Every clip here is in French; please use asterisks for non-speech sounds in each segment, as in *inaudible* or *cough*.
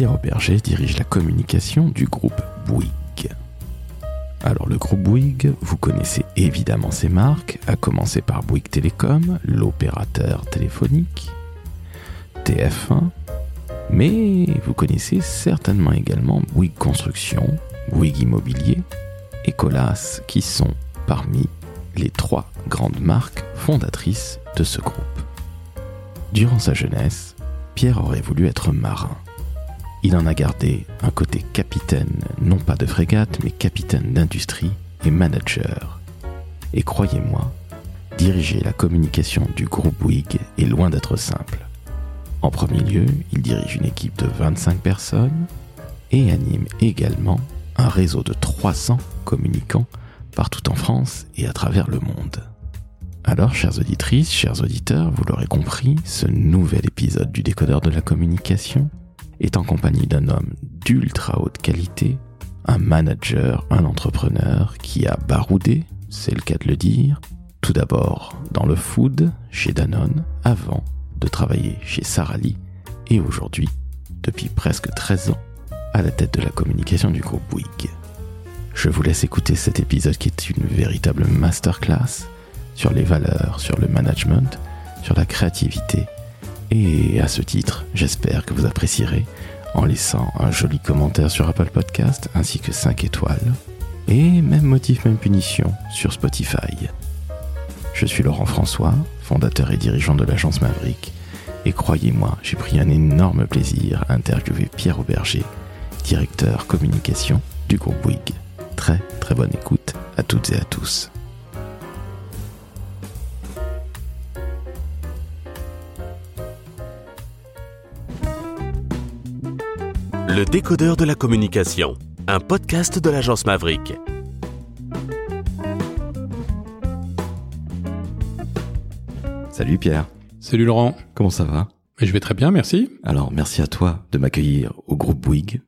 Pierre Auberger dirige la communication du groupe Bouygues. Alors le groupe Bouygues, vous connaissez évidemment ses marques, à commencer par Bouygues Télécom, l'opérateur téléphonique, TF1, mais vous connaissez certainement également Bouygues Construction, Bouygues Immobilier et Colas qui sont parmi les trois grandes marques fondatrices de ce groupe. Durant sa jeunesse, Pierre aurait voulu être marin. Il en a gardé un côté capitaine, non pas de frégate, mais capitaine d'industrie et manager. Et croyez-moi, diriger la communication du groupe Bouygues est loin d'être simple. En premier lieu, il dirige une équipe de 25 personnes et anime également un réseau de 300 communicants partout en France et à travers le monde. Alors, chères auditrices, chers auditeurs, vous l'aurez compris, ce nouvel épisode du décodeur de la communication est en compagnie d'un homme d'ultra haute qualité, un manager, un entrepreneur qui a baroudé, c'est le cas de le dire, tout d'abord dans le food chez Danone avant de travailler chez Sarali et aujourd'hui, depuis presque 13 ans, à la tête de la communication du groupe Bouygues. Je vous laisse écouter cet épisode qui est une véritable masterclass sur les valeurs, sur le management, sur la créativité. Et à ce titre, j'espère que vous apprécierez en laissant un joli commentaire sur Apple Podcast ainsi que 5 étoiles. Et même motif, même punition sur Spotify. Je suis Laurent François, fondateur et dirigeant de l'agence Maverick. Et croyez-moi, j'ai pris un énorme plaisir à interviewer Pierre Auberger, directeur communication du groupe Bouygues. Très très bonne écoute à toutes et à tous. Le décodeur de la communication, un podcast de l'agence Maverick. Salut Pierre, Salut Laurent, comment ça va? Mais je vais très bien, merci. Alors merci à toi de m'accueillir au groupe Bouygues.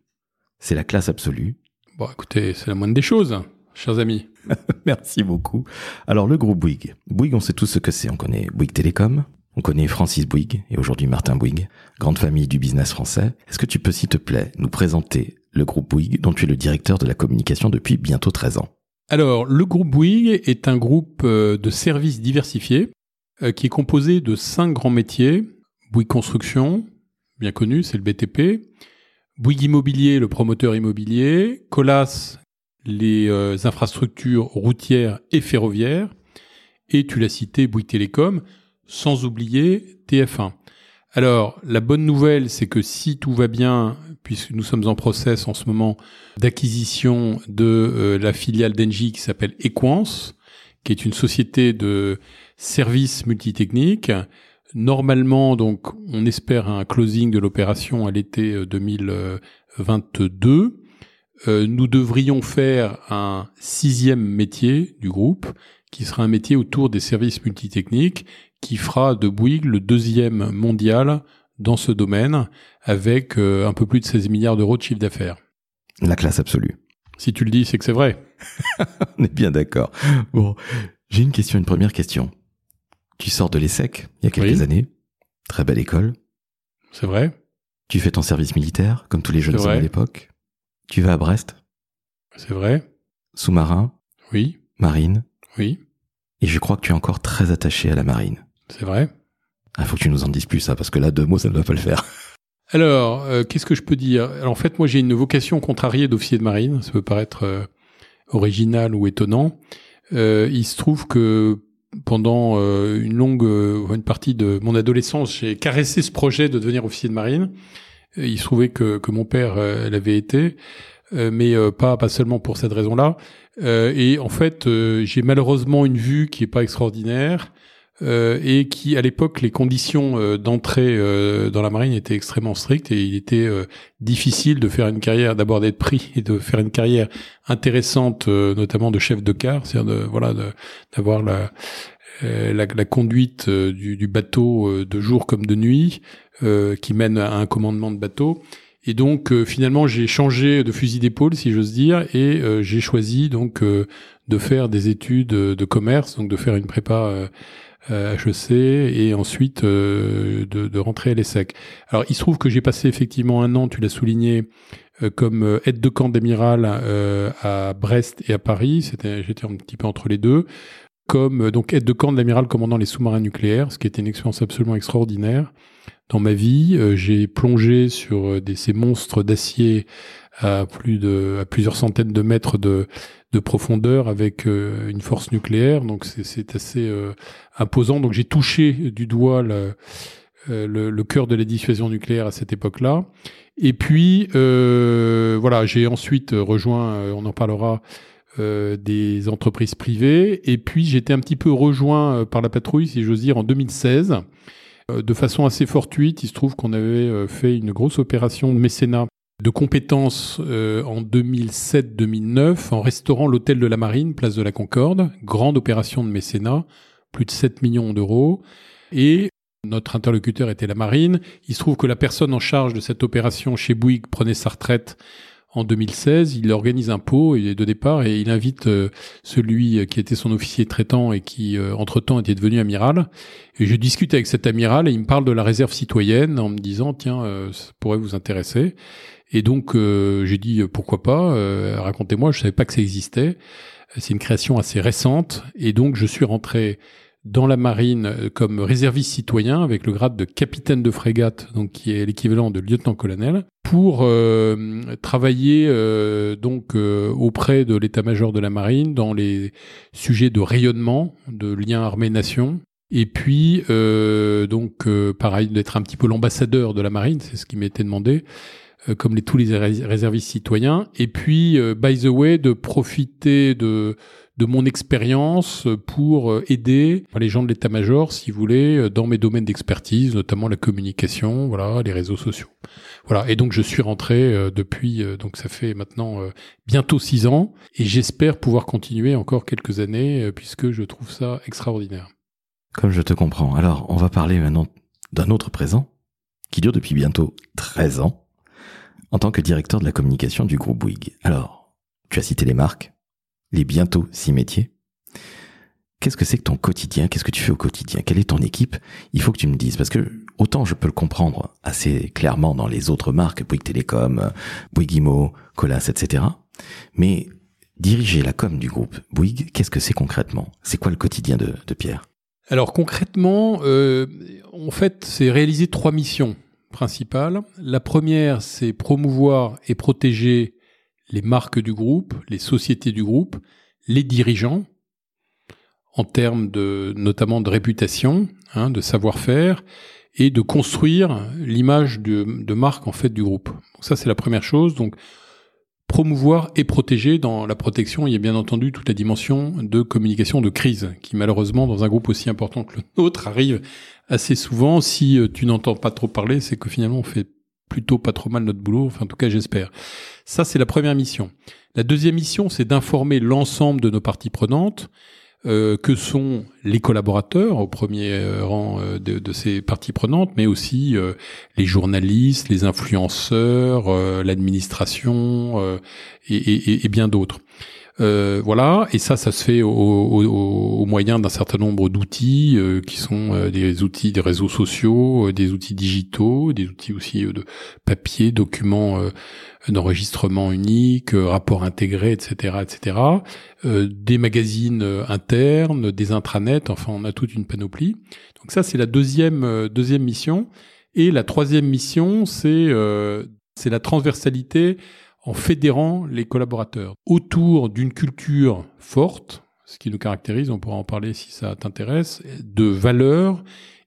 C'est la classe absolue. Bon, écoutez, c'est la moindre des choses, chers amis. *laughs* Merci beaucoup. Alors le groupe Bouygues. Bouygues, on sait tous ce que c'est. On connaît Bouygues Télécom, on connaît Francis Bouygues et aujourd'hui Martin Bouygues, grande famille du business français. Est-ce que tu peux, s'il te plaît, nous présenter le groupe Bouygues dont tu es le directeur de la communication depuis bientôt 13 ans? Alors, le groupe Bouygues est un groupe euh, de services diversifiés euh, qui est composé de cinq grands métiers. Bouygues Construction, bien connu, c'est le BTP. Bouygues Immobilier, le promoteur immobilier. Colas, les euh, infrastructures routières et ferroviaires. Et tu l'as cité, Bouygues Télécom, sans oublier TF1. Alors, la bonne nouvelle, c'est que si tout va bien, puisque nous sommes en process en ce moment d'acquisition de euh, la filiale d'Engie qui s'appelle Equance, qui est une société de services multitechniques. Normalement, donc, on espère un closing de l'opération à l'été euh, 2022. Euh, nous devrions faire un sixième métier du groupe, qui sera un métier autour des services multitechniques, qui fera de Bouygues le deuxième mondial dans ce domaine, avec euh, un peu plus de 16 milliards d'euros de chiffre d'affaires. La classe absolue. Si tu le dis, c'est que c'est vrai. *laughs* On est bien d'accord. Bon, j'ai une question, une première question. Tu sors de l'ESSEC il y a quelques Oui. années. Très belle école. C'est vrai Tu fais ton service militaire, comme tous les jeunes hommes à l'époque. Tu vas à Brest, C'est vrai sous-marin, Oui, marine. Oui, Et je crois que tu es encore très attaché à la marine. c'est vrai. Ah, faut que tu nous en dises plus, ça, parce que là, deux mots, ça ne va pas le faire. *laughs* Alors, euh, qu'est-ce que je peux dire? Alors, En fait, moi, j'ai une vocation contrariée d'officier de marine. Ça peut paraître euh, original ou étonnant. Euh, il se trouve que pendant une longue, une partie de mon adolescence, j'ai caressé ce projet de devenir officier de marine. Il se trouvait que, que mon père l'avait été, mais euh, pas pas seulement pour cette raison-là. Euh, et en fait, euh, j'ai malheureusement une vue qui est pas extraordinaire euh, et qui, à l'époque, les conditions euh, d'entrée euh, dans la marine étaient extrêmement strictes et il était euh, difficile de faire une carrière, d'abord d'être pris *laughs* et de faire une carrière intéressante, euh, notamment de chef de quart, c'est-à-dire de voilà d'avoir la, euh, la la conduite euh, du, du bateau euh, de jour comme de nuit, euh, qui mène à un commandement de bateau. Et donc euh, finalement j'ai changé de fusil d'épaule si j'ose dire et euh, j'ai choisi donc euh, de faire des études euh, de commerce donc de faire une prépa euh, euh, HEC et ensuite de, de, rentrer à l'ESSEC. Alors il se trouve que j'ai passé effectivement un an, tu l'as souligné, comme aide de camp d'amiral à Brest et à Paris. C'était, j'étais un petit peu entre les deux comme donc aide de camp de l'amiral commandant les sous-marins nucléaires, ce qui était une expérience absolument extraordinaire dans ma vie. j'ai plongé sur des, ces monstres d'acier à plusieurs centaines de mètres de, de profondeur avec euh, une force nucléaire. Donc c'est assez euh, imposant. Donc j'ai touché du doigt euh, le, cœur de la dissuasion nucléaire à cette époque-là. Et puis voilà, j'ai ensuite rejoint, on en parlera, des entreprises privées. Et puis j'étais un petit peu rejoint par la patrouille, si j'ose dire, en 2016. De façon assez fortuite, il se trouve qu'on avait fait une grosse opération de mécénat de compétences euh, en 2007-2009 en restaurant l'hôtel de la Marine, place de la Concorde, grande opération de mécénat, plus de 7 millions d'euros. Et notre interlocuteur était la Marine. Il se trouve que la personne en charge de cette opération chez Bouygues prenait sa retraite en 2016. Il organise un pot de départ et il invite euh, celui qui était son officier traitant et qui, euh, entre-temps, était devenu amiral. Et je discute avec cet amiral et il me parle de la réserve citoyenne en me disant, tiens, ça pourrait vous intéresser. Et donc euh, j'ai dit euh, pourquoi pas, euh, racontez-moi, je savais pas que ça existait. C'est une création assez récente et donc je suis rentré dans la marine comme réserviste citoyen avec le grade de capitaine de frégate, donc qui est l'équivalent de lieutenant-colonel, pour travailler donc auprès de l'état-major de la marine dans les sujets de rayonnement, de lien armée-nation, et puis donc pareil d'être un petit peu l'ambassadeur de la marine, c'est ce qui m'était demandé, euh, comme les, tous les réservistes citoyens. Et puis, euh, by the way, de profiter de, de mon expérience pour euh, aider les gens de l'état-major, si vous voulez, dans mes domaines d'expertise, notamment la communication, voilà, les réseaux sociaux. Voilà. Et donc, je suis rentré depuis, donc ça fait maintenant bientôt six ans, et j'espère pouvoir continuer encore quelques années, puisque je trouve ça extraordinaire. Comme je te comprends. Alors, on va parler maintenant d'un autre présent, qui dure depuis bientôt 13 ans en tant que directeur de la communication du groupe Bouygues. Alors, tu as cité les marques, les bientôt six métiers. Qu'est-ce que c'est que ton quotidien? Qu'est-ce que tu fais au quotidien? Quelle est ton équipe? Il faut que tu me dises, parce que autant je peux le comprendre assez clairement dans les autres marques, Bouygues Télécom, Bouygues Imo, Colas, etc. Mais diriger la com du groupe Bouygues, qu'est-ce que c'est concrètement? C'est quoi le quotidien de, Pierre? Alors concrètement, euh, en fait, c'est réaliser trois missions principales. La première, c'est promouvoir et protéger les marques du groupe, les sociétés du groupe, les dirigeants, en termes de notamment de réputation, hein, de savoir-faire, et de construire l'image de, marque en fait du groupe. Ça c'est la première chose. Donc promouvoir et protéger dans la protection, il y a bien entendu toute la dimension de communication de crise qui malheureusement dans un groupe aussi important que le nôtre arrive assez souvent. Si euh, tu n'entends pas trop parler, c'est que finalement on fait plutôt pas trop mal notre boulot, enfin en tout cas j'espère. Ça c'est la première mission. La deuxième mission c'est d'informer l'ensemble de nos parties prenantes euh, que sont les collaborateurs au premier euh, rang euh, de, ces parties prenantes, mais aussi les journalistes, les influenceurs, l'administration et, et, bien d'autres. Euh, voilà, et ça, ça se fait au, au, au moyen d'un certain nombre d'outils euh, qui sont euh, des outils des réseaux sociaux, des outils digitaux, des outils aussi de papier, documents d'enregistrement unique, rapports intégrés, etc., etc. des magazines internes, des intranets, enfin, on a toute une panoplie. Donc ça, c'est la deuxième deuxième mission. Et la troisième mission, c'est c'est la transversalité en fédérant les collaborateurs autour d'une culture forte, ce qui nous caractérise, on pourra en parler si ça t'intéresse, de valeurs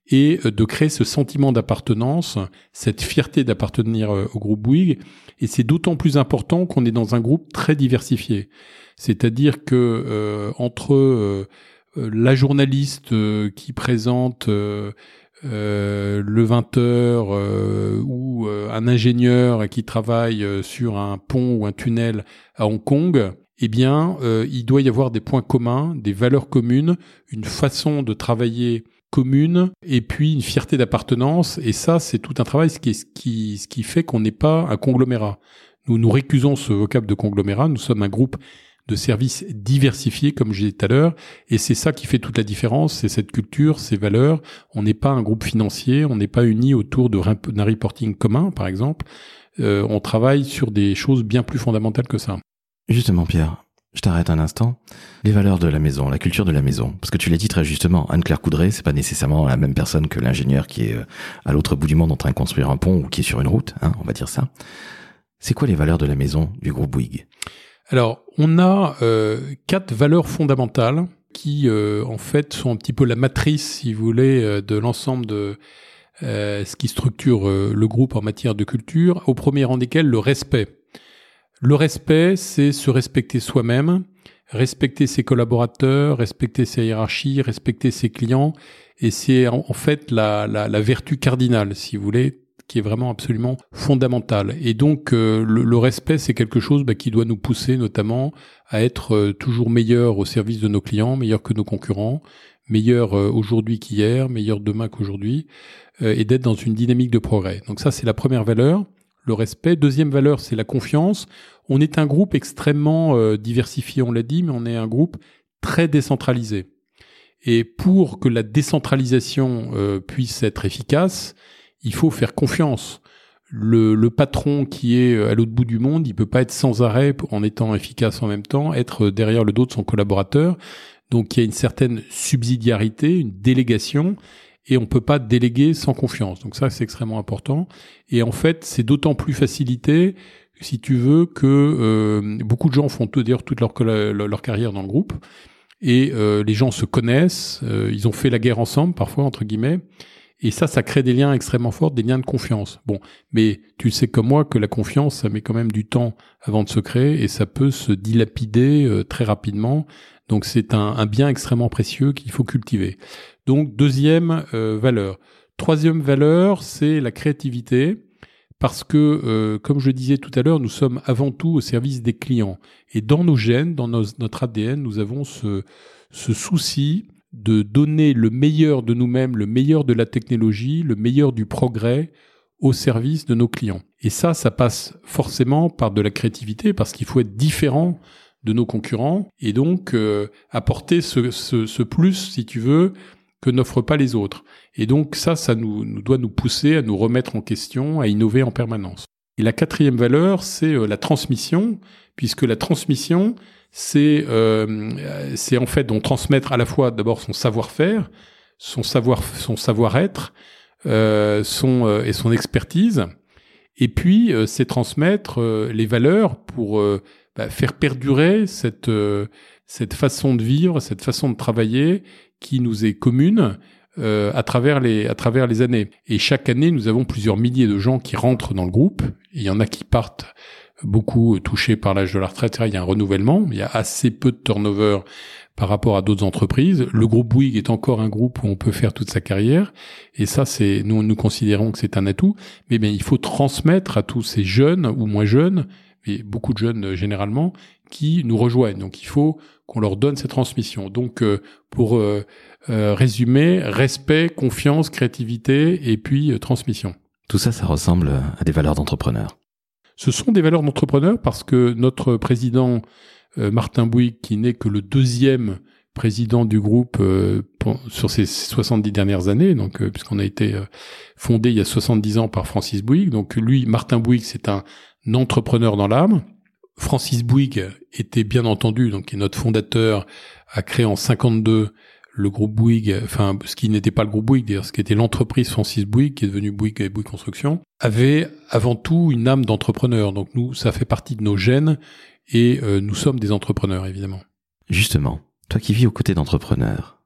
et de créer ce sentiment d'appartenance, cette fierté d'appartenir euh, au groupe Bouygues. Et c'est d'autant plus important qu'on est dans un groupe très diversifié. C'est-à-dire que euh, entre euh, la journaliste qui présente euh, le 20 heures euh, ou euh, un ingénieur qui travaille sur un pont ou un tunnel à Hong Kong, eh bien, il doit y avoir des points communs, des valeurs communes, une façon de travailler commune et puis une fierté d'appartenance. Et ça, c'est tout un travail, ce qui, ce qui, ce qui fait qu'on n'est pas un conglomérat. Nous nous récusons ce vocable de conglomérat. Nous sommes un groupe de services diversifiés, comme je disais tout à l'heure. Et c'est ça qui fait toute la différence, c'est cette culture, ces valeurs. On n'est pas un groupe financier, on n'est pas uni autour d'un reporting commun, par exemple. Euh, on travaille sur des choses bien plus fondamentales que ça. Justement, Pierre, je t'arrête un instant. Les valeurs de la maison, la culture de la maison. Parce que tu l'as dit très justement, Anne-Claire Coudray, c'est pas nécessairement la même personne que l'ingénieur qui est euh, à l'autre bout du monde en train de construire un pont ou qui est sur une route, hein, on va dire ça. C'est quoi les valeurs de la maison du groupe Bouygues? Alors, on a euh, quatre valeurs fondamentales qui, euh, en fait, sont un petit peu la matrice, si vous voulez, de l'ensemble de ce qui structure le groupe en matière de culture. Au premier rang desquels, le respect. Le respect, c'est se respecter soi-même, respecter ses collaborateurs, respecter ses hiérarchies, respecter ses clients, et c'est en fait la, vertu cardinale, si vous voulez, qui est vraiment absolument fondamentale. Et donc euh, le, respect, c'est quelque chose bah, qui doit nous pousser notamment à être euh, toujours meilleur au service de nos clients, meilleur que nos concurrents, meilleur euh, aujourd'hui qu'hier, meilleur demain qu'aujourd'hui, et d'être dans une dynamique de progrès. Donc ça, c'est la première valeur le respect. Deuxième valeur, c'est la confiance. On est un groupe extrêmement euh, diversifié, on l'a dit, mais on est un groupe très décentralisé. Et pour que la décentralisation euh, puisse être efficace, il faut faire confiance. Le, patron qui est euh, à l'autre bout du monde, il peut pas être sans arrêt en étant efficace en même temps, être derrière le dos de son collaborateur. Donc il y a une certaine subsidiarité, une délégation, et on peut pas déléguer sans confiance. Donc ça, c'est extrêmement important. Et en fait, c'est d'autant plus facilité, si tu veux, que euh, beaucoup de gens font d'ailleurs toute leur, carrière dans le groupe. Et euh, les gens se connaissent, euh, ils ont fait la guerre ensemble, parfois, entre guillemets. Et ça, ça crée des liens extrêmement forts, des liens de confiance. Bon, mais tu sais comme moi que la confiance, ça met quand même du temps avant de se créer et ça peut se dilapider très rapidement. Donc c'est un, bien extrêmement précieux qu'il faut cultiver. Donc deuxième euh, valeur. Troisième valeur, c'est la créativité. Parce que, euh, comme je disais tout à l'heure, nous sommes avant tout au service des clients. Et dans nos gènes, dans notre ADN, nous avons ce souci de donner le meilleur de nous-mêmes, le meilleur de la technologie, le meilleur du progrès au service de nos clients. Et ça, ça passe forcément par de la créativité, parce qu'il faut être différent de nos concurrents, et donc euh, apporter ce, plus, si tu veux, que n'offrent pas les autres. Et donc ça, ça nous, nous, doit nous pousser à nous remettre en question, à innover en permanence. Et la quatrième valeur, c'est euh, la transmission, puisque la transmission, c'est euh, en fait donc transmettre à la fois d'abord son savoir-faire, son savoir son savoir-être, euh, son euh, et son expertise, et puis c'est transmettre les valeurs pour bah, faire perdurer cette cette façon de vivre, cette façon de travailler qui nous est commune euh, à travers les à travers les années. Et chaque année, nous avons plusieurs milliers de gens qui rentrent dans le groupe. Il y en a qui partent beaucoup touchés par l'âge de la retraite. Il y a un renouvellement. Il y a assez peu de turnover par rapport à d'autres entreprises. Le groupe Bouygues est encore un groupe où on peut faire toute sa carrière. Et ça, c'est nous nous considérons que c'est un atout. Mais bien, il faut transmettre à tous ces jeunes ou moins jeunes, mais beaucoup de jeunes euh, généralement, qui nous rejoignent. Donc, il faut qu'on leur donne cette transmission. Donc, euh, pour euh, résumer, respect, confiance, créativité et puis transmission. Tout ça, ça ressemble à des valeurs d'entrepreneur. Ce sont des valeurs d'entrepreneur parce que notre président Martin Bouygues, qui n'est que le deuxième président du groupe sur ces 70 dernières années, donc puisqu'on a été fondé il y a 70 ans par Francis Bouygues. Donc lui, Martin Bouygues, c'est un entrepreneur dans l'âme. Francis Bouygues était bien entendu, donc qui est notre fondateur, a créé en 52 le groupe Bouygues, enfin ce qui n'était pas le groupe Bouygues, d'ailleurs ce qui était l'entreprise Francis Bouygues, qui est devenu Bouygues et Bouygues Construction, avait avant tout une âme d'entrepreneur. Donc nous, ça fait partie de nos gènes et euh, nous sommes des entrepreneurs évidemment. Justement, toi qui vis aux côtés d'entrepreneurs,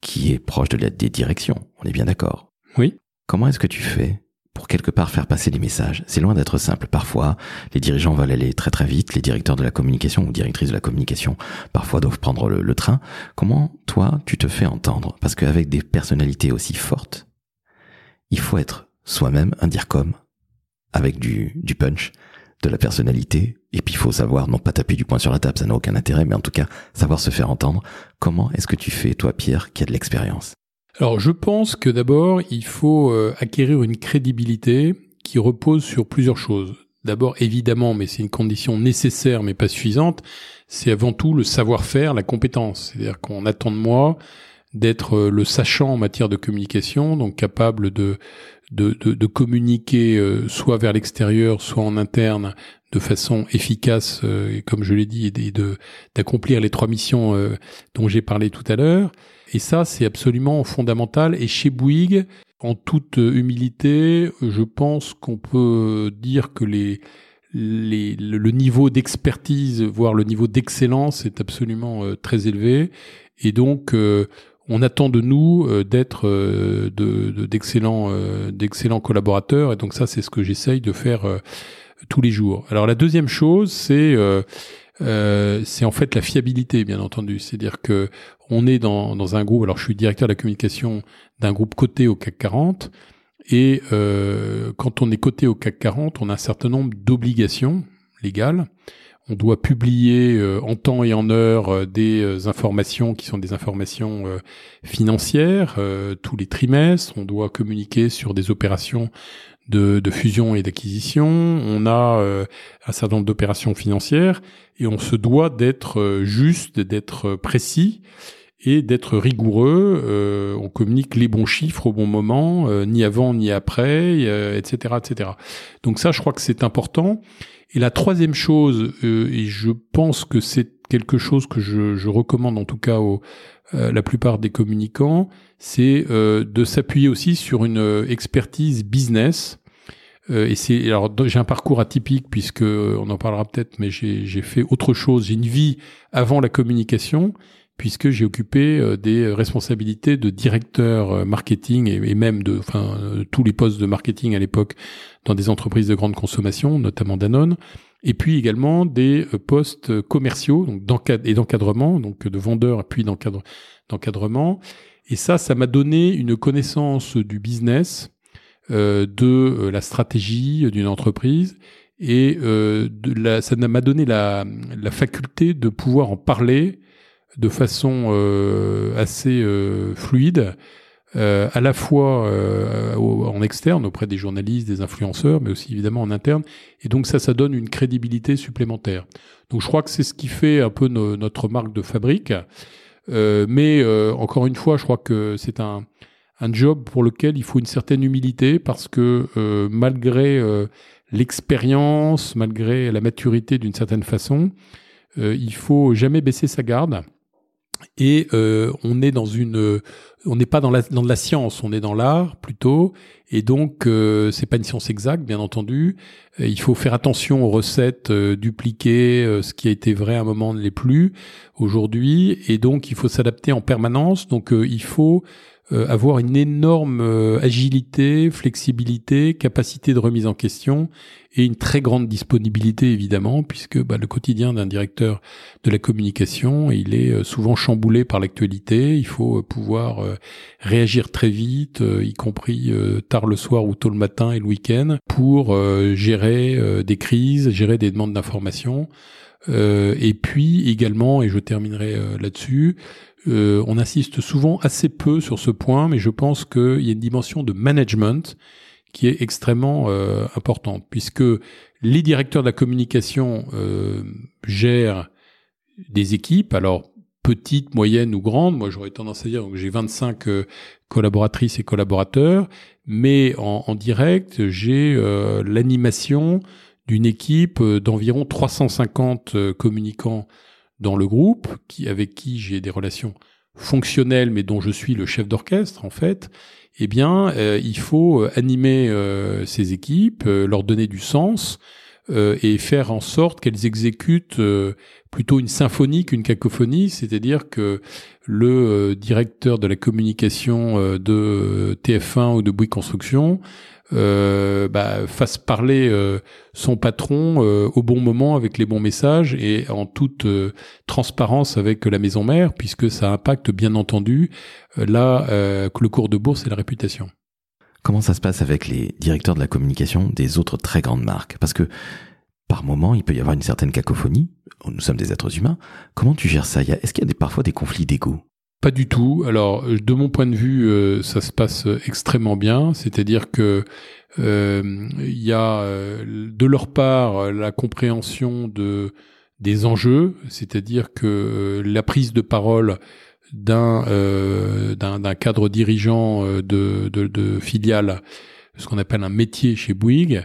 qui est proche de la des directions, on est bien d'accord. Oui. Comment est-ce que tu fais pour quelque part faire passer les messages. C'est loin d'être simple. Parfois, les dirigeants veulent aller très très vite, les directeurs de la communication ou directrices de la communication parfois doivent prendre le, train. Comment toi, tu te fais entendre? Parce qu'avec des personnalités aussi fortes, il faut être soi-même un dire comme, avec du, du punch, de la personnalité, et puis il faut savoir, non pas taper du poing sur la table, ça n'a aucun intérêt, mais en tout cas, savoir se faire entendre. Comment est-ce que tu fais, toi Pierre, qui a de l'expérience? Alors je pense que d'abord, il faut euh, acquérir une crédibilité qui repose sur plusieurs choses. d'abord évidemment, mais c'est une condition nécessaire mais pas suffisante, c'est avant tout le savoir-faire, la compétence. C'est-à-dire qu'on attend de moi d'être euh, le sachant en matière de communication, donc capable de de, de, communiquer euh, soit vers l'extérieur, soit en interne, de façon efficace, euh, comme je l'ai dit, et de d'accomplir les trois missions dont j'ai parlé tout à l'heure. Et ça, c'est absolument fondamental. Et chez Bouygues, en toute humilité, je pense qu'on peut dire que les les, le niveau d'expertise, voire le niveau d'excellence est absolument euh, très élevé. Et donc, euh, on attend de nous euh, d'être de, d'excellents d'excellents collaborateurs. Et donc ça, c'est ce que j'essaye de faire tous les jours. Alors la deuxième chose, c'est c'est en fait la fiabilité, bien entendu. C'est-à-dire que on est dans, dans un groupe. Alors, je suis directeur de la communication d'un groupe coté au CAC 40. Et euh, quand on est coté au CAC 40, on a un certain nombre d'obligations légales. On doit publier euh, en temps et en heure euh, des informations qui sont des informations financières tous les trimestres. On doit communiquer sur des opérations de, fusion et d'acquisition. On a un certain nombre d'opérations financières et on se doit d'être juste, d'être précis et d'être rigoureux. Euh, on communique les bons chiffres au bon moment, euh, ni avant ni après, etc., euh, etc. Donc ça, je crois que c'est important. Et la troisième chose, et je pense que c'est quelque chose que je, je, recommande en tout cas aux la plupart des communicants, c'est de s'appuyer aussi sur une expertise business. et c'est alors j'ai un parcours atypique puisque on en parlera peut-être, mais j'ai fait autre chose. J'ai une vie avant la communication puisque j'ai occupé euh, des responsabilités de directeur euh, marketing et, même de enfin euh, tous les postes de marketing à l'époque dans des entreprises de grande consommation, notamment Danone, et puis également des postes commerciaux donc et d'encadrement, donc de vendeur puis d'encadrement. Et ça, ça m'a donné une connaissance du business, de la stratégie d'une entreprise et ça m'a donné la faculté de pouvoir en parler de façon euh, assez euh, fluide, euh, à la fois en externe auprès des journalistes, des influenceurs, mais aussi évidemment en interne. Et donc ça, ça donne une crédibilité supplémentaire. Donc je crois que c'est ce qui fait un peu notre marque de fabrique. mais encore une fois, je crois que c'est un, un job pour lequel il faut une certaine humilité parce que malgré l'expérience, malgré la maturité d'une certaine façon, il faut jamais baisser sa garde et euh, on est dans une on n'est pas dans la dans de la science on est dans l'art plutôt. Et donc euh, c'est pas une science exacte bien entendu. Euh, il faut faire attention aux recettes euh, dupliquer ce qui a été vrai à un moment ne l'est plus aujourd'hui. Et donc il faut s'adapter en permanence. Donc il faut euh, avoir une énorme euh, agilité, flexibilité, capacité de remise en question et une très grande disponibilité évidemment, puisque bah, le quotidien d'un directeur de la communication, il est euh, souvent chamboulé par l'actualité. Il faut pouvoir réagir très vite, y compris tard le soir ou tôt le matin et le week-end, pour gérer des crises, gérer des demandes d'information. et puis également, et je terminerai là-dessus, euh, on insiste souvent assez peu sur ce point, mais je pense qu'il y a une dimension de management qui est extrêmement euh, importante, puisque les directeurs de la communication euh, gèrent des équipes, alors petites, moyennes ou grandes. Moi, j'aurais tendance à dire que j'ai 25 collaboratrices et collaborateurs, mais en, en direct, j'ai l'animation d'une équipe d'environ 350 communicants dans le groupe, qui, avec qui j'ai des relations fonctionnelles, mais dont je suis le chef d'orchestre en fait, eh bien, euh, il faut euh, animer euh, ces équipes, leur donner du sens et faire en sorte qu'elles exécutent plutôt une symphonie qu'une cacophonie, c'est-à-dire que le directeur de la communication de TF1 ou de Bouygues Construction euh, bah, fasse parler euh, son patron euh, au bon moment avec les bons messages et en toute transparence avec la maison mère, puisque ça impacte bien entendu là que le cours de bourse et la réputation. Comment ça se passe avec les directeurs de la communication des autres très grandes marques? Parce que par moment, il peut y avoir une certaine cacophonie. Nous sommes des êtres humains. Comment tu gères ça Est-ce qu'il y a des, parfois des conflits d'ego? Pas du tout. Alors, de mon point de vue, euh, ça se passe extrêmement bien. C'est-à-dire que euh, il y a de leur part la compréhension de des enjeux, c'est-à-dire que la prise de parole d'un d'un cadre dirigeant de, de, de filiale, ce qu'on appelle un métier chez Bouygues,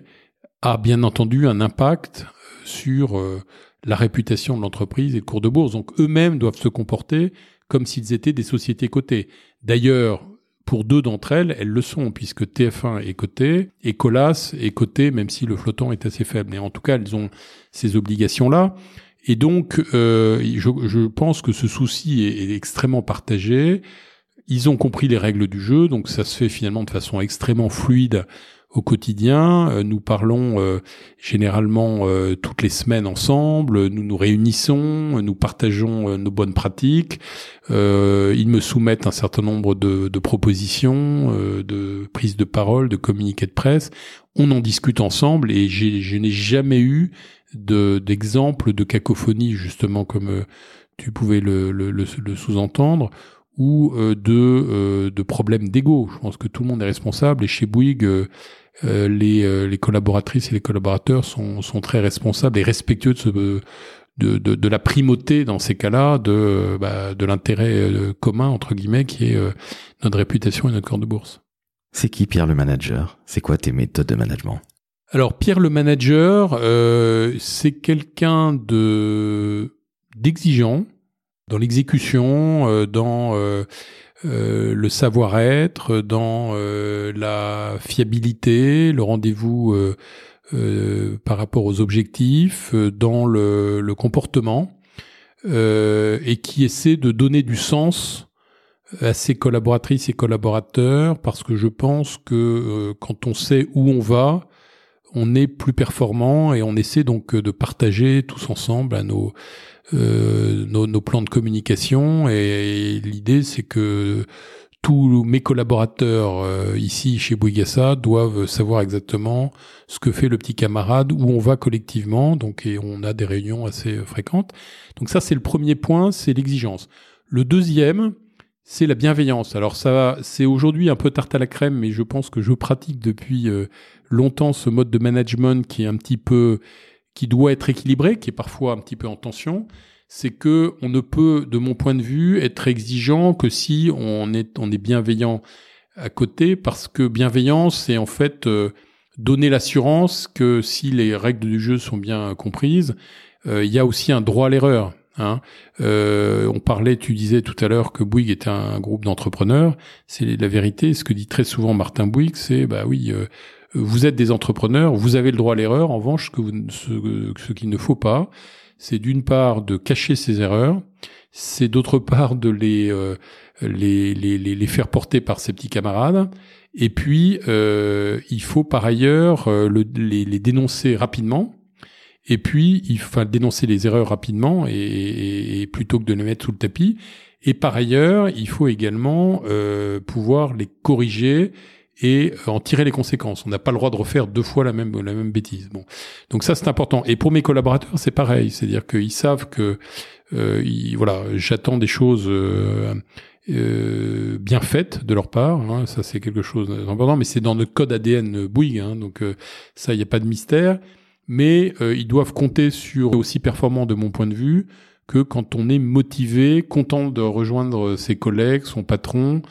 a bien entendu un impact sur la réputation de l'entreprise et le cours de bourse. Donc eux-mêmes doivent se comporter comme s'ils étaient des sociétés cotées. D'ailleurs, pour deux d'entre elles, elles le sont, puisque TF1 est coté et Colas est coté, même si le flottant est assez faible. Mais en tout cas, elles ont ces obligations-là. Et donc, euh, je, pense que ce souci est, extrêmement partagé. Ils ont compris les règles du jeu, donc ça se fait finalement de façon extrêmement fluide au quotidien. Euh, nous parlons euh, généralement euh, toutes les semaines ensemble. Nous nous réunissons, nous partageons nos bonnes pratiques. ils me soumettent un certain nombre de, de propositions, de prises de parole, de communiqués de presse. On en discute ensemble et je n'ai jamais eu d'exemple de, cacophonie justement comme tu pouvais le, le, le, le sous-entendre ou de, de problèmes d'ego. Je pense que tout le monde est responsable et chez Bouygues, euh, les, euh, les, collaboratrices et les collaborateurs sont, sont très responsables et respectueux de, ce, de, de, de, la primauté dans ces cas-là de, bah, de l'intérêt euh, commun entre guillemets qui est notre réputation et notre corps de bourse. C'est qui Pierre le manager? C'est quoi tes méthodes de management? Alors Pierre le manager, euh, c'est quelqu'un de d'exigeant dans l'exécution, dans euh, le savoir-être, dans euh, la fiabilité, le rendez-vous euh, par rapport aux objectifs, dans le, le comportement, et qui essaie de donner du sens à ses collaboratrices et collaborateurs, parce que je pense que quand on sait où on va, on est plus performant et on essaie donc de partager tous ensemble à nos euh, nos, nos, plans de communication et, l'idée c'est que tous mes collaborateurs euh, ici chez Bouyguessa doivent savoir exactement ce que fait le petit camarade, où on va collectivement, donc et on a des réunions assez fréquentes. Donc ça c'est le premier point, c'est l'exigence. Le deuxième, c'est la bienveillance. Alors ça, c'est aujourd'hui un peu tarte à la crème, mais je pense que je pratique depuis euh, longtemps ce mode de management qui est un petit peu qui doit être équilibré, qui est parfois un petit peu en tension, c'est que on ne peut, de mon point de vue, être exigeant que si on est, on est bienveillant à côté, parce que bienveillance, c'est en fait euh, donner l'assurance que si les règles du jeu sont bien comprises, euh, il y a aussi un droit à l'erreur. Hein. Euh, on parlait, tu disais tout à l'heure que Bouygues était un groupe d'entrepreneurs. C'est la vérité. Ce que dit très souvent Martin Bouygues, c'est bah oui, vous êtes des entrepreneurs, vous avez le droit à l'erreur. En revanche, ce, qu'il ne faut pas, c'est d'une part de cacher ces erreurs, c'est d'autre part de les, euh, les, les, les, faire porter par ses petits camarades, et puis euh, il faut par ailleurs euh, le, les, les, dénoncer rapidement, et puis il faut dénoncer les erreurs rapidement, et, et, plutôt que de les mettre sous le tapis, et par ailleurs il faut également euh, pouvoir les corriger et en tirer les conséquences. On n'a pas le droit de refaire deux fois la même la même bêtise. Bon, donc ça c'est important. Et pour mes collaborateurs, c'est pareil, c'est-à-dire qu'ils savent que euh, voilà, j'attends des choses euh, euh, bien faites de leur part. Hein, ça c'est quelque chose d'important, mais c'est dans notre code ADN Bouygues, hein, donc euh, ça il n'y a pas de mystère. Mais euh, ils doivent compter sur aussi performant de mon point de vue que quand on est motivé, content de rejoindre ses collègues, son patron,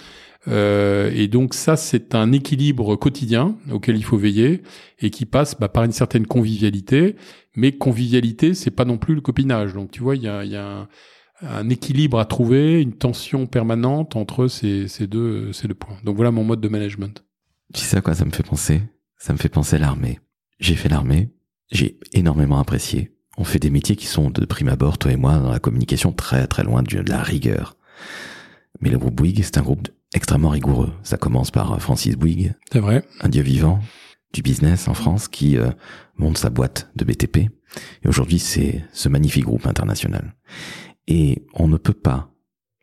euh, et donc ça, c'est un équilibre quotidien auquel il faut veiller et qui passe bah, par une certaine convivialité. Mais convivialité, c'est pas non plus le copinage. Donc tu vois, il y a, y a un, équilibre à trouver, une tension permanente entre ces, deux, ces deux points. Donc voilà mon mode de management. Tu sais quoi ça me fait penser? Ça me fait penser à l'armée. J'ai fait l'armée, j'ai énormément apprécié. On fait des métiers qui sont de prime abord, toi et moi, dans la communication, très très loin de la rigueur. Mais le groupe Bouygues, c'est un groupe extrêmement rigoureux. Ça commence par euh, Francis Bouygues. C'est vrai. Un dieu vivant du business en France qui euh, monte sa boîte de BTP. Et aujourd'hui, c'est ce magnifique groupe international. Et on ne peut pas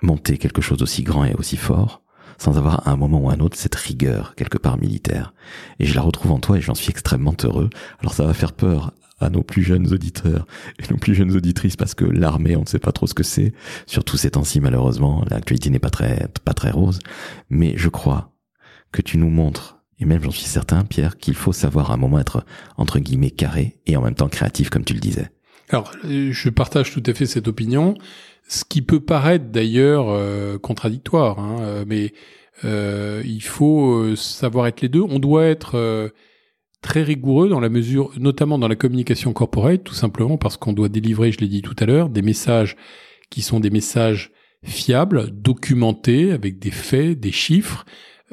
monter quelque chose d'aussi grand et aussi fort sans avoir à un moment ou à un autre cette rigueur quelque part militaire. Et je la retrouve en toi et j'en suis extrêmement heureux. Alors ça va faire peur à nos plus jeunes auditeurs et nos plus jeunes auditrices parce que l'armée, on ne sait pas trop ce que c'est. Surtout ces temps-ci, malheureusement, l'actualité n'est pas très, pas très rose. Mais je crois que tu nous montres, et même j'en suis certain, Pierre, qu'il faut savoir à un moment être, entre guillemets, carré et en même temps créatif, comme tu le disais. Alors, euh, je partage tout à fait cette opinion, ce qui peut paraître d'ailleurs euh, contradictoire, hein, euh, mais euh, il faut savoir être les deux. On doit être très rigoureux dans la mesure, notamment dans la communication corporate, tout simplement parce qu'on doit délivrer, je l'ai dit tout à l'heure, des messages qui sont des messages fiables, documentés, avec des faits, des chiffres,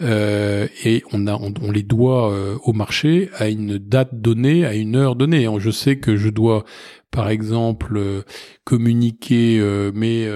euh, et on, a, on, les doit euh, au marché à une date donnée, à une heure donnée. Je sais que je dois, par exemple, euh, communiquer mes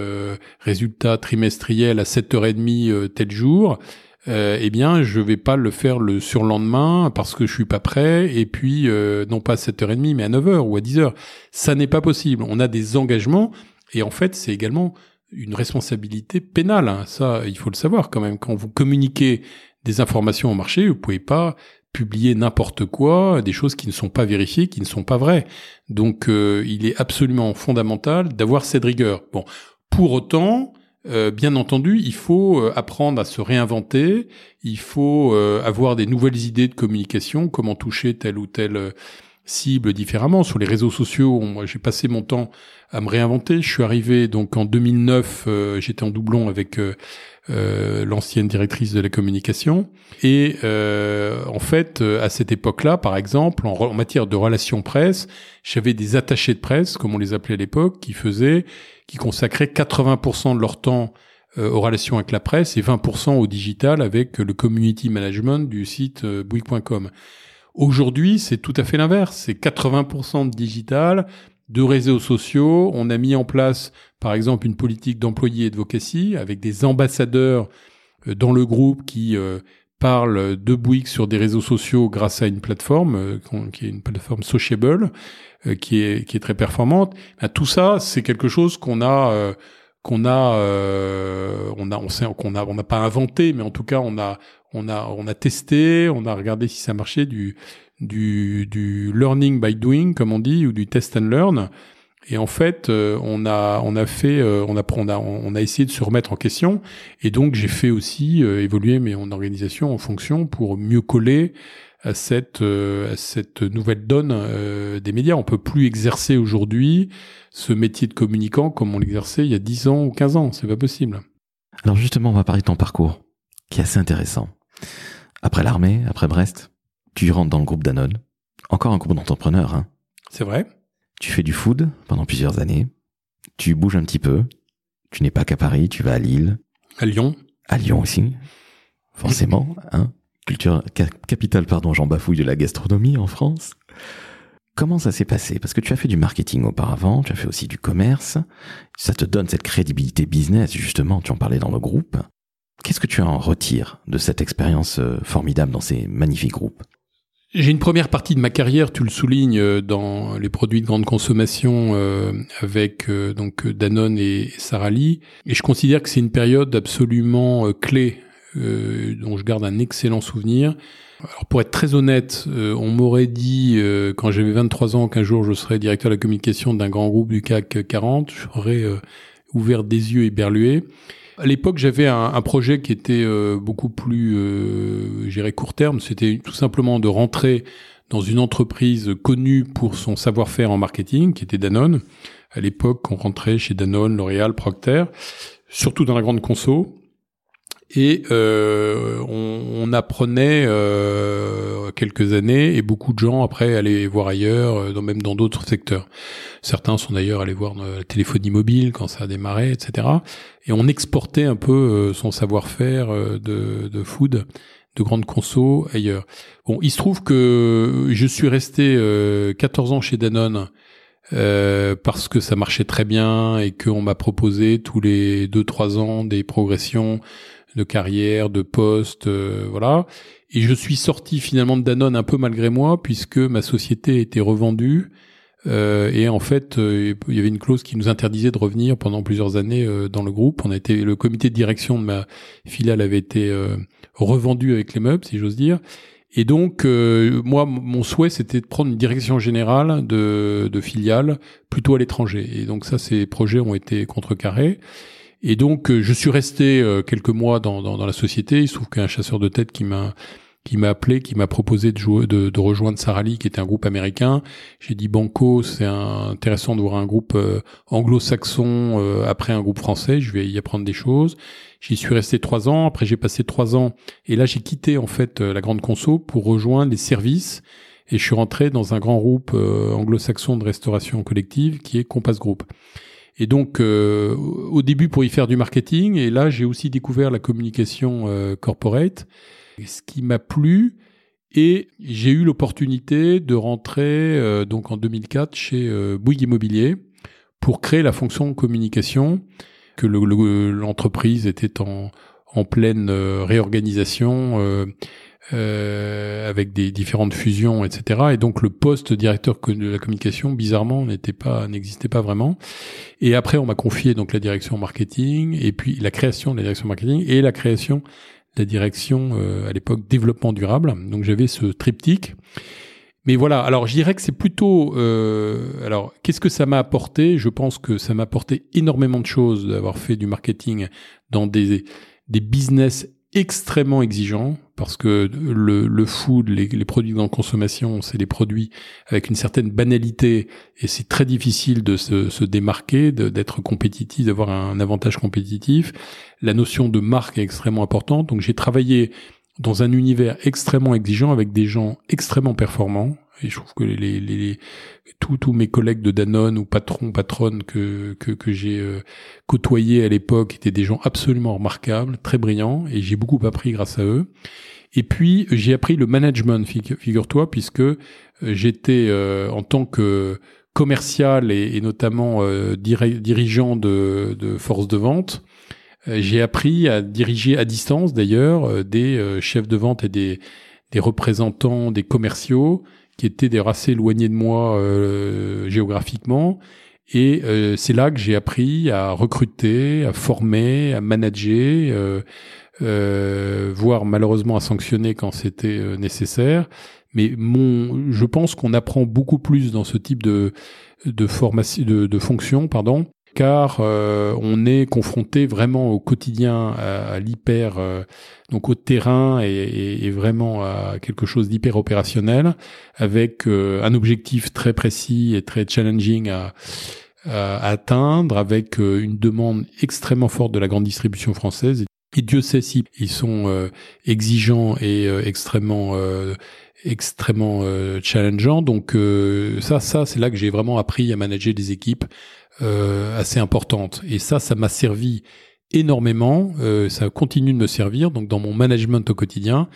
résultats trimestriels à 7h30 tel jour euh, eh bien, je vais pas le faire le surlendemain parce que je suis pas prêt et puis euh, non pas à 7h30 mais à 9h ou à 10h. Ça n'est pas possible. On a des engagements et en fait, c'est également une responsabilité pénale. Hein. Ça, il faut le savoir quand même. Quand vous communiquez des informations au marché, vous pouvez pas publier n'importe quoi, des choses qui ne sont pas vérifiées, qui ne sont pas vraies. Donc, euh, il est absolument fondamental d'avoir cette rigueur. Bon, pour autant, euh, bien entendu, il faut euh, apprendre à se réinventer, il faut euh, avoir des nouvelles idées de communication, comment toucher telle ou telle cible différemment. Sur les réseaux sociaux, moi j'ai passé mon temps à me réinventer. Je suis arrivé donc en 2009, j'étais en doublon avec l'ancienne directrice de la communication. Et en fait, à cette époque-là, par exemple, en, en matière de relations presse, j'avais des attachés de presse, comme on les appelait à l'époque, qui faisaient qui consacraient 80% de leur temps euh, aux relations avec la presse et 20% au digital avec le community management du site euh, Bouygues.com. Aujourd'hui, c'est tout à fait l'inverse. C'est 80% de digital, de réseaux sociaux. On a mis en place, par exemple, une politique d'employés et de avec des ambassadeurs euh, dans le groupe qui parlent de Bouygues sur des réseaux sociaux grâce à une plateforme qui est une plateforme sociable euh, qui est qui est très performante. Ben, tout ça, c'est quelque chose qu'on a euh, qu'on a euh, on a on sait qu'on a on n'a pas inventé, mais en tout cas on a on a on a testé, on a regardé si ça marchait du du du learning by doing comme on dit ou du test and learn. Et en fait, on a on a fait on a on a on a essayé de se remettre en question. Et donc j'ai fait aussi évoluer mon organisation en fonction pour mieux coller à cette, euh, à cette nouvelle donne euh, des médias. On peut plus exercer aujourd'hui ce métier de communicant comme on l'exerçait il y a 10 ans ou 15 ans. C'est pas possible. Alors justement, on va parler de ton parcours, qui est assez intéressant. Après l'armée, après Brest, tu rentres dans le groupe Danone. Encore un groupe d'entrepreneurs, hein. C'est vrai. Tu fais du food pendant plusieurs années. Tu bouges un petit peu. Tu n'es pas qu'à Paris, tu vas à Lille. À Lyon. À Lyon aussi. Forcément, hein culture capitale, pardon, j'en bafouille de la gastronomie en France. Comment ça s'est passé? Parce que tu as fait du marketing auparavant, tu as fait aussi du commerce. Ça te donne cette crédibilité business, justement, tu en parlais dans le groupe. Qu'est-ce que tu en retires de cette expérience euh, formidable dans ces magnifiques groupes? J'ai une première partie de ma carrière, tu le soulignes, euh, dans les produits de grande consommation euh, avec donc Danone et Sarali, et je considère que c'est une période absolument clé euh, dont je garde un excellent souvenir. Alors pour être très honnête, euh, on m'aurait dit euh, quand j'avais 23 ans qu'un jour je serais directeur de la communication d'un grand groupe du CAC 40, j'aurais ouvert des yeux éberlués. À l'époque, j'avais un, un, projet qui était beaucoup plus, euh, court terme. C'était tout simplement de rentrer dans une entreprise connue pour son savoir-faire en marketing, qui était Danone. À l'époque, on rentrait chez Danone, L'Oréal, Procter, surtout dans la grande conso et euh, on, on, apprenait euh, quelques années et beaucoup de gens après allaient voir ailleurs, euh, même dans d'autres secteurs. Certains sont d'ailleurs allés voir la téléphonie mobile quand ça a démarré, etc. Et on exportait un peu euh, son savoir-faire euh, de, de food, de grande conso ailleurs. Bon, il se trouve que je suis resté 14 ans chez Danone. Euh, parce que ça marchait très bien et qu'on m'a proposé tous les deux trois ans des progressions de carrière, de poste, euh, voilà. Et je suis sorti finalement de Danone un peu malgré moi puisque ma société était revendue. Euh, et en fait, euh, il y avait une clause qui nous interdisait de revenir pendant plusieurs années dans le groupe. On a été, le comité de direction de ma filiale avait été revendu avec les meubles, si j'ose dire. Et donc, euh, moi, mon souhait, c'était de prendre une direction générale de, de filiales plutôt à l'étranger. Et donc ça, ces projets ont été contrecarrés. Et donc, euh, je suis resté euh, quelques mois dans, dans, dans, la société. Il se trouve qu'un chasseur de tête qui m'a qui m'a appelé, qui m'a proposé de, jouer, de, de rejoindre Sarali, qui était un groupe américain. J'ai dit Banco, c'est intéressant de voir un groupe anglo-saxon après un groupe français. Je vais y apprendre des choses. J'y suis resté trois ans. Après, j'ai passé trois ans et là, j'ai quitté en fait euh, la grande conso pour rejoindre les services. Et je suis rentré dans un grand groupe euh, anglo-saxon de restauration collective qui est Compass Group. Et donc, euh, au début, pour y faire du marketing, et là, j'ai aussi découvert la communication corporate, ce qui m'a plu. Et j'ai eu l'opportunité de rentrer donc en 2004 chez Bouygues Immobilier pour créer la fonction communication que l'entreprise était en, en pleine euh, réorganisation euh, euh, avec des différentes fusions, etc. Et donc le poste directeur de la communication, bizarrement, n'était pas, n'existait pas vraiment. Et après, on m'a confié donc la direction marketing, et puis la création de la direction marketing et la création de la direction à l'époque développement durable. Donc j'avais ce triptyque. Mais voilà, alors je dirais que c'est plutôt... Euh, alors, qu'est-ce que ça m'a apporté? Je pense que ça m'a apporté énormément de choses d'avoir fait du marketing dans des, des business extrêmement exigeants, parce que le, food, les, les produits en consommation, c'est des produits avec une certaine banalité, et c'est très difficile de se démarquer, d'être compétitif, d'avoir un avantage compétitif. La notion de marque est extrêmement importante, donc j'ai travaillé dans un univers extrêmement exigeant avec des gens extrêmement performants. Et je trouve que les, les, tous, tous mes collègues de Danone ou patrons, patronnes que, que, que j'ai euh, côtoyés à l'époque étaient des gens absolument remarquables, très brillants, et j'ai beaucoup appris grâce à eux. Et puis j'ai appris le management, figure-toi, puisque euh, j'étais euh, en tant que commercial et, et notamment dirigeant de, de force de vente, euh, j'ai appris à diriger à distance d'ailleurs euh, des euh, chefs de vente et des, des représentants des commerciaux qui étaient des races éloignés de moi géographiquement. Et c'est là que j'ai appris à recruter, à former, à manager, euh, voire malheureusement à sanctionner quand c'était nécessaire. Mais mon, je pense qu'on apprend beaucoup plus dans ce type de de formation, de, de fonction, pardon, car euh, on est confronté vraiment au quotidien à, l'hyper, euh, donc au terrain et, vraiment à quelque chose d'hyper opérationnel, avec euh, un objectif très précis et très challenging à, atteindre, avec une demande extrêmement forte de la grande distribution française. Et Dieu sait si ils sont exigeants et extrêmement extrêmement challengeants. Donc ça, ça, c'est là que j'ai vraiment appris à manager des équipes euh, assez importante. Et ça, ça m'a servi énormément. Euh, ça continue de me servir donc dans mon management au quotidien.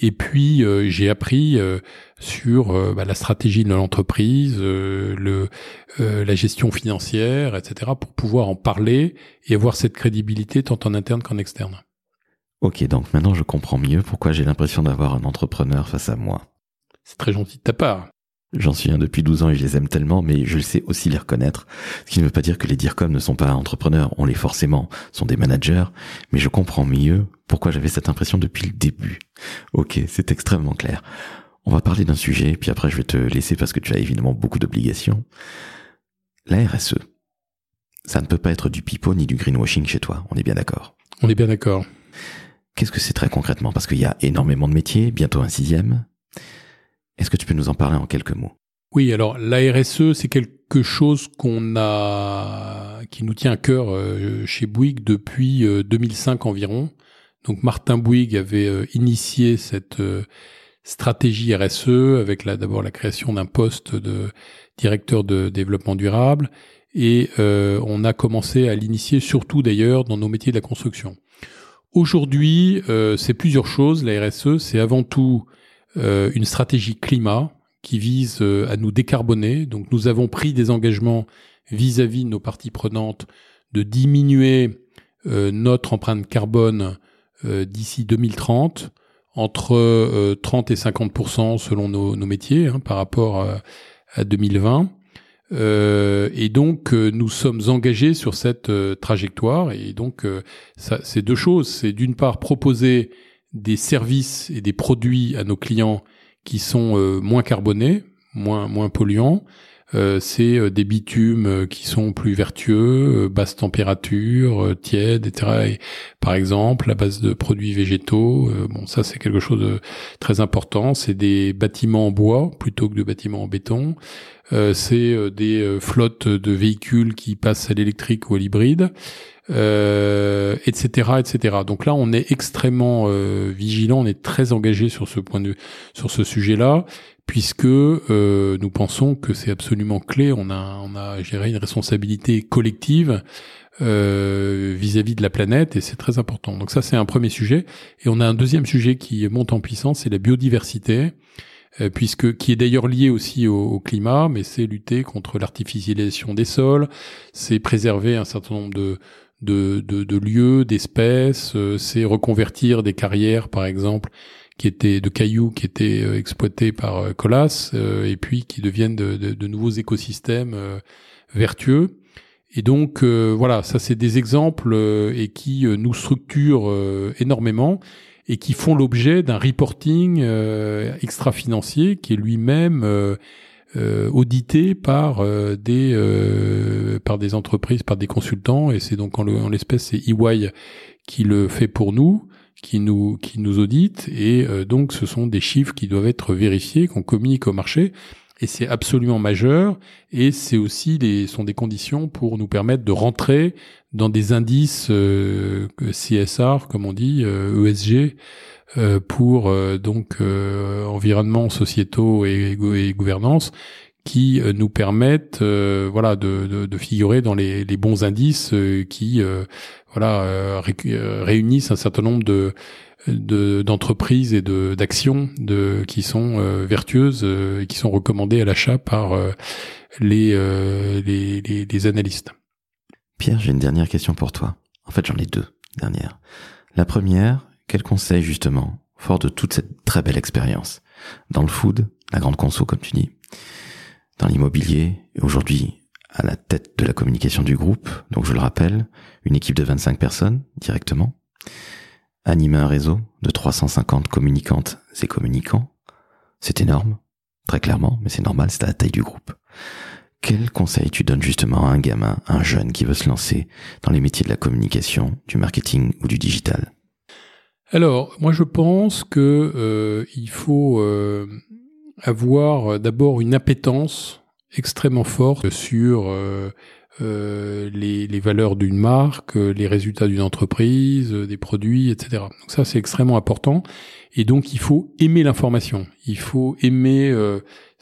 Et puis euh, j'ai appris sur bah, la stratégie de l'entreprise, le la gestion financière, etc. pour pouvoir en parler et avoir cette crédibilité tant en interne qu'en externe. Ok, donc maintenant je comprends mieux pourquoi j'ai l'impression d'avoir un entrepreneur face à moi. C'est très gentil de ta part. J'en suis un depuis 12 ans et je les aime tellement, mais je sais aussi les reconnaître. Ce qui ne veut pas dire que les DIRCOM ne sont pas entrepreneurs, on les forcément, sont des managers, mais je comprends mieux pourquoi j'avais cette impression depuis le début. Ok, c'est extrêmement clair. On va parler d'un sujet, puis après je vais te laisser parce que tu as évidemment beaucoup d'obligations. La RSE. Ça ne peut pas être du pipeau ni du greenwashing chez toi, on est bien d'accord. On est bien d'accord. Qu'est-ce que c'est très concrètement? Parce qu'il y a énormément de métiers, bientôt un sixième. Est-ce que tu peux nous en parler en quelques mots? Oui, alors la RSE, c'est quelque chose qu'on a, qui nous tient à cœur euh, chez Bouygues depuis 2005 euh, environ. Donc Martin Bouygues avait euh, initié cette stratégie RSE avec d'abord la création d'un poste de directeur de développement durable et on a commencé à l'initier surtout d'ailleurs dans nos métiers de la construction. Aujourd'hui, c'est plusieurs choses. La RSE, c'est avant tout euh, une stratégie climat qui vise euh, à nous décarboner. Donc nous avons pris des engagements vis-à-vis de nos parties prenantes de diminuer euh, notre empreinte carbone d'ici 2030 entre 30 et 50% selon nos, nos métiers hein, par rapport à, 2020. et donc nous sommes engagés sur cette trajectoire et donc c'est deux choses. C'est d'une part proposer des services et des produits à nos clients qui sont moins carbonés, moins moins polluants. Euh, c'est euh, des bitumes euh, qui sont plus vertueux, basse température, tiède, etc. par exemple, à base de produits végétaux, bon, ça c'est quelque chose de très important. C'est des bâtiments en bois plutôt que de bâtiments en béton. c'est des flottes de véhicules qui passent à l'électrique ou à l'hybride. Euh, etc., etc. Donc là, on est extrêmement vigilant, on est très engagé sur ce point de sur ce sujet-là puisque euh, nous pensons que c'est absolument clé. On a, on a géré une responsabilité collective euh, vis-à-vis de la planète et c'est très important. Donc ça, c'est un premier sujet. Et on a un deuxième sujet qui monte en puissance, c'est la biodiversité. Euh, puisque qui est d'ailleurs lié aussi au, climat, mais c'est lutter contre l'artificialisation des sols, c'est préserver un certain nombre de de, de, de lieux, d'espèces, c'est reconvertir des carrières, par exemple, qui étaient de cailloux qui étaient euh, exploités par euh, Colas euh, et puis qui deviennent de, de, de nouveaux écosystèmes vertueux. Et donc voilà, ça c'est des exemples et qui nous structurent énormément et qui font l'objet d'un reporting extra-financier qui est lui-même audité par des par des entreprises, par des consultants. Et c'est donc en l'espèce c'est EY qui le fait pour nous qui nous qui nous audite. Et euh, donc ce sont des chiffres qui doivent être vérifiés, qu'on communique au marché. Et c'est absolument majeur. Et c'est aussi des sont des conditions pour nous permettre de rentrer dans des indices euh, CSR comme on dit ESG euh, e pour donc environnement sociétaux et, et gouvernance qui nous permettent voilà de, de, de, figurer dans les, les bons indices qui voilà euh, euh, réunissent un certain nombre de d'entreprises et de d'actions de qui sont euh, vertueuses et qui sont recommandées à l'achat par les, les, les les analystes. Pierre, j'ai une dernière question pour toi. En fait, j'en ai deux dernières. La première, quel conseil justement, fort de toute cette très belle expérience dans le food, la grande conso comme tu dis, dans l'immobilier et aujourd'hui à la tête de la communication du groupe, donc je le rappelle, une équipe de 25 personnes directement, animer un réseau de 350 communicantes et communicants. C'est énorme, très clairement, mais c'est normal, c'est la taille du groupe. Quel conseil tu donnes justement à un gamin, un jeune qui veut se lancer dans les métiers de la communication, du marketing ou du digital? Alors, moi je pense que euh, il faut euh, avoir d'abord une appétence extrêmement forte sur euh, euh, les, les, valeurs d'une marque, euh, les résultats d'une entreprise, des produits, etc. Donc ça, c'est extrêmement important. Et donc, il faut aimer l'information. Il faut aimer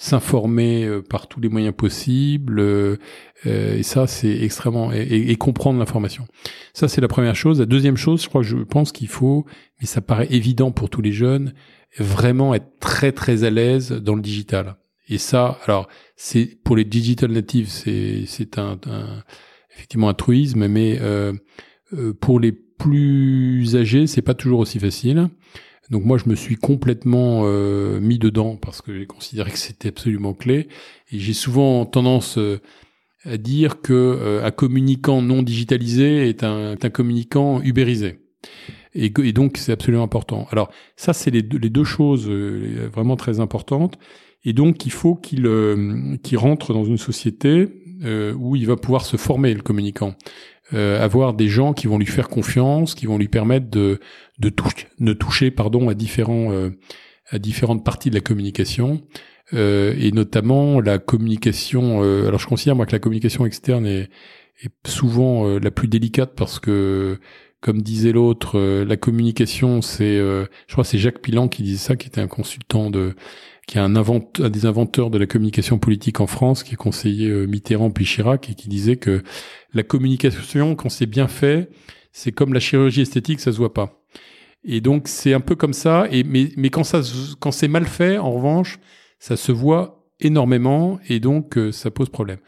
s'informer par tous les moyens possibles. et ça, c'est extrêmement et, et comprendre l'information. Ça, c'est la première chose. La deuxième chose, je crois, je pense qu'il faut, mais ça paraît évident pour tous les jeunes, vraiment être très très à l'aise dans le digital. Et ça, alors, c'est pour les digital natives, c'est c'est un, un, effectivement un truisme, mais euh, euh, pour les plus âgés, c'est pas toujours aussi facile. Donc moi, je me suis complètement euh, mis dedans parce que j'ai considéré que c'était absolument clé. Et j'ai souvent tendance euh, à dire que euh, un communicant non digitalisé est un, un communicant ubérisé. Et, et donc c'est absolument important. Alors ça, c'est les, les, deux choses vraiment très importantes. Et donc, il faut qu'il euh, rentre dans une société euh, où il va pouvoir se former, le communicant. Euh, avoir des gens qui vont lui faire confiance, qui vont lui permettre de, de, toucher, de toucher pardon, à, différents, euh, à différentes parties de la communication. Euh, et notamment la communication. alors, je considère moi que la communication externe est, est souvent la plus délicate parce que comme disait l'autre, la communication, c'est, je crois, c'est Jacques Pilan qui disait ça, qui était un consultant de qui est un, un, des inventeurs de la communication politique en France, qui est conseiller euh, Mitterrand puis Chirac, et qui disait que la communication, quand c'est bien fait, c'est comme la chirurgie esthétique, ça se voit pas. Et donc c'est un peu comme ça. Et mais, mais quand ça quand c'est mal fait, en revanche, ça se voit énormément et donc euh, ça pose problème.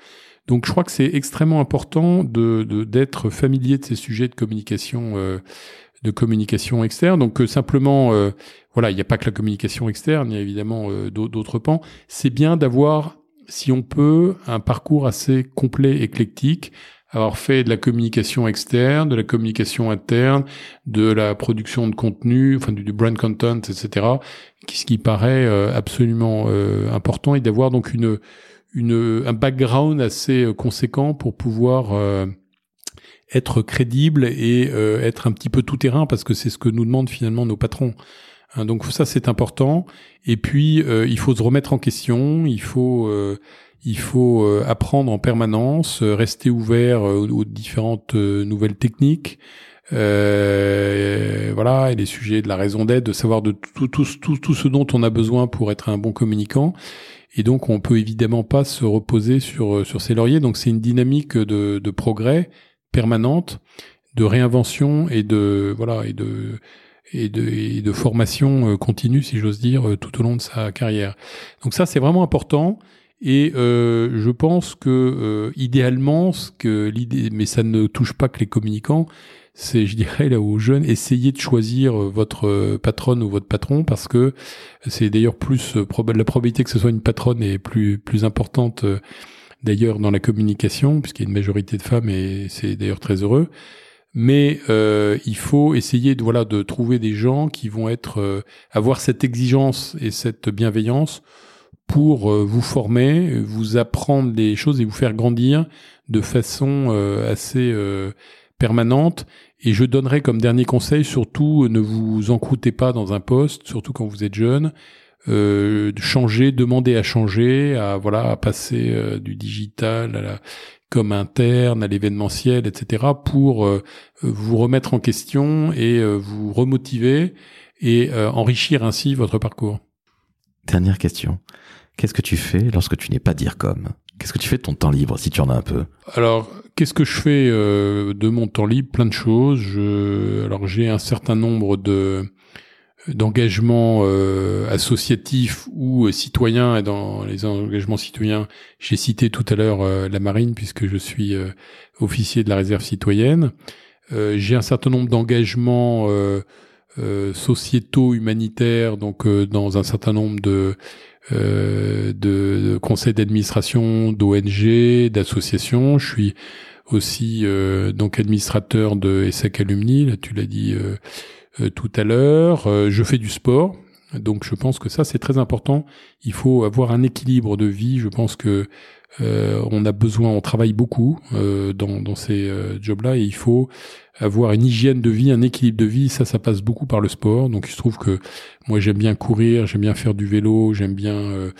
Donc je crois que c'est extrêmement important de d'être familier de ces sujets de communication euh, de communication externe. Donc euh, simplement, euh, voilà, il n'y a pas que la communication externe, il y a évidemment d'autres pans. C'est bien d'avoir, si on peut, un parcours assez complet, éclectique, avoir fait de la communication externe, de la communication interne, de la production de contenu, enfin du, brand content, etc. Ce qui paraît euh, absolument euh, important et d'avoir donc une, une un background assez euh, conséquent pour pouvoir être crédible et être un petit peu tout terrain parce que c'est ce que nous demandent finalement nos patrons. Hein, donc ça c'est important. Et puis il faut se remettre en question. Il faut il faut euh, apprendre en permanence, euh, rester ouvert euh, aux, différentes nouvelles techniques. Euh, voilà, et les sujets de la raison d'être, de savoir de tout, tout, tout, tout ce dont on a besoin pour être un bon communicant. Et donc, on peut évidemment pas se reposer sur sur ses lauriers. Donc, c'est une dynamique de, de progrès permanente, de réinvention et de voilà et de et de, et de formation continue, si j'ose dire, tout au long de sa carrière. Donc ça, c'est vraiment important. Et euh, je pense que euh, idéalement, ce que l'idée, mais ça ne touche pas que les communicants, c'est, je dirais, là aux jeunes, essayez de choisir euh, votre patronne ou votre patron parce que c'est d'ailleurs plus la probabilité que ce soit une patronne est plus plus importante d'ailleurs dans la communication puisqu'il y a une majorité de femmes et c'est d'ailleurs très heureux. Mais il faut essayer de voilà de trouver des gens qui vont être avoir cette exigence et cette bienveillance pour euh, vous former, vous apprendre des choses et vous faire grandir de façon euh, assez euh, permanente. Et je donnerai comme dernier conseil, surtout, ne vous encroutez pas dans un poste, surtout quand vous êtes jeune. Euh, changer, demander à changer, à voilà, à passer du digital à la comme interne, à l'événementiel, etc., pour vous remettre en question et vous remotiver et enrichir ainsi votre parcours. Dernière question. Qu'est-ce que tu fais lorsque tu n'es pas dire comme? Qu'est-ce que tu fais de ton temps libre, si tu en as un peu? Alors, qu'est-ce que je fais euh, de mon temps libre? Plein de choses. Alors, j'ai un certain nombre de d'engagements euh, associatifs ou euh, citoyens. Et dans les engagements citoyens, j'ai cité tout à l'heure la marine, puisque je suis officier de la réserve citoyenne. j'ai un certain nombre d'engagements sociétaux, humanitaires, donc dans un certain nombre de euh, de, conseils d'administration, d'ONG, d'associations. Je suis aussi euh, donc administrateur de ESSEC Alumni, là tu l'as dit euh, tout à l'heure. je fais du sport, donc je pense que ça c'est très important. Il faut avoir un équilibre de vie. Je pense que on a besoin, on travaille beaucoup dans, dans ces jobs-là et il faut avoir une hygiène de vie, un équilibre de vie, ça, ça passe beaucoup par le sport. Donc, il se trouve que moi, j'aime bien courir, j'aime bien faire du vélo, j'aime bien euh,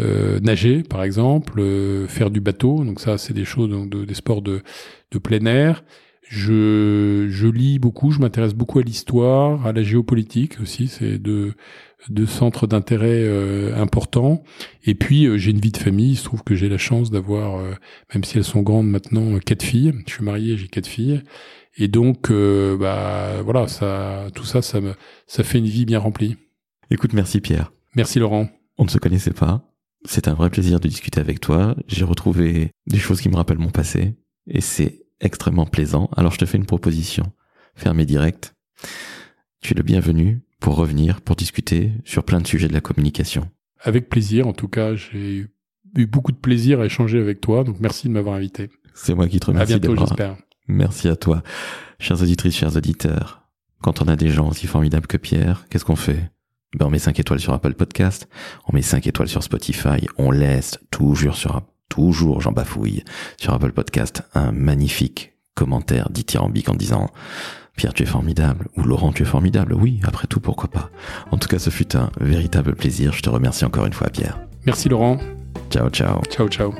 euh, nager, par exemple, euh, faire du bateau. Donc, ça, c'est des choses, donc, des sports de, de plein air. Je, je lis beaucoup, je m'intéresse beaucoup à l'histoire, à la géopolitique aussi. C'est deux, deux centres d'intérêt importants. Et puis, j'ai une vie de famille. Il se trouve que j'ai la chance d'avoir, même si elles sont grandes maintenant, quatre filles. Je suis marié, j'ai quatre filles. Et donc, euh, bah voilà, ça, tout ça, ça me, ça fait une vie bien remplie. Écoute, merci Pierre. Merci Laurent. On ne se connaissait pas. C'est un vrai plaisir de discuter avec toi. J'ai retrouvé des choses qui me rappellent mon passé et c'est extrêmement plaisant. Alors je te fais une proposition. Fermé direct. Tu es le bienvenu pour revenir, pour discuter sur plein de sujets de la communication. Avec plaisir. En tout cas, j'ai eu beaucoup de plaisir à échanger avec toi. Donc merci de m'avoir invité. C'est moi qui te remercie. À bientôt, j'espère. Merci à toi. Chers auditrices, chers auditeurs, quand on a des gens aussi formidables que Pierre, qu'est-ce qu'on fait? Ben, On met 5 étoiles sur Apple Podcast, on met 5 étoiles sur Spotify, on laisse toujours sur toujours, j'en bafouille, sur Apple Podcast un magnifique commentaire dithyrambique en disant Pierre, tu es formidable, ou Laurent, tu es formidable. Oui, après tout, pourquoi pas. En tout cas, ce fut un véritable plaisir. Je te remercie encore une fois, Pierre. Merci, Laurent. Ciao, ciao. Ciao, ciao.